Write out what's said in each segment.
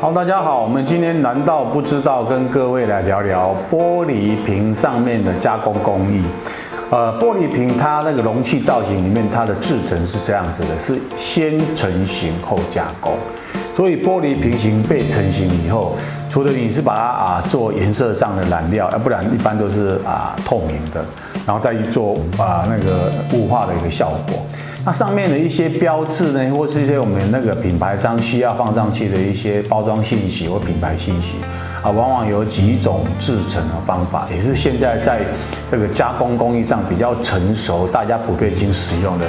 好，大家好，我们今天难道不知道跟各位来聊聊玻璃瓶上面的加工工艺？呃，玻璃瓶它那个容器造型里面，它的制成是这样子的，是先成型后加工。所以玻璃瓶型被成型以后，除了你是把它啊做颜色上的染料，要不然一般都是啊透明的，然后再去做啊那个雾化的一个效果。那上面的一些标志呢，或是一些我们那个品牌商需要放上去的一些包装信息或品牌信息啊，往往有几种制成的方法，也是现在在这个加工工艺上比较成熟，大家普遍性使用的。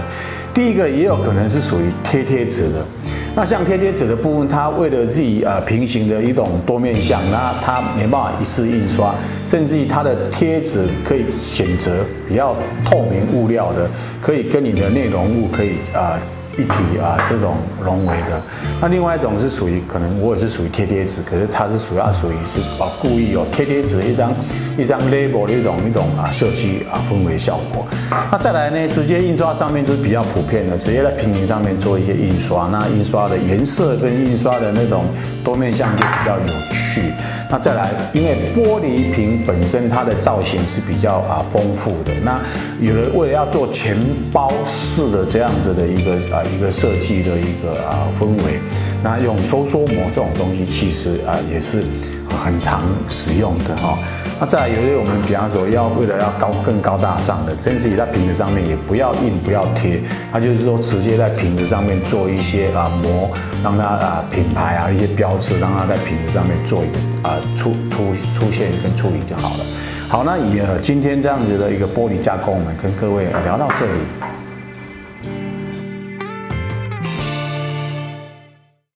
第一个也有可能是属于贴贴纸的。那像贴贴纸的部分，它为了自己呃平行的一种多面向，那它没办法一次印刷，甚至于它的贴纸可以选择比较透明物料的，可以跟你的内容物可以啊。一体啊，这种融为的。那另外一种是属于，可能我也是属于贴贴纸，可是它是属要属于是啊故意有贴贴纸一张一张 label 的一种一种啊设计啊氛围效果。那再来呢，直接印刷上面就是比较普遍的，直接在平行上面做一些印刷。那印刷的颜色跟印刷的那种多面向就比较有趣。那再来，因为玻璃瓶本身它的造型是比较啊丰富的，那有的为了要做全包式的这样子的一个啊。一个设计的一个啊氛围，那用收缩膜这种东西，其实啊也是很常使用的哈。那再来有些我们比方说要为了要高更高大上的，甚至于在瓶子上面也不要印不要贴，它就是说直接在瓶子上面做一些啊膜，让它啊品牌啊一些标志，让它在瓶子上面做一个啊出出出现跟处理就好了。好，那以今天这样子的一个玻璃加工，我们跟各位聊到这里。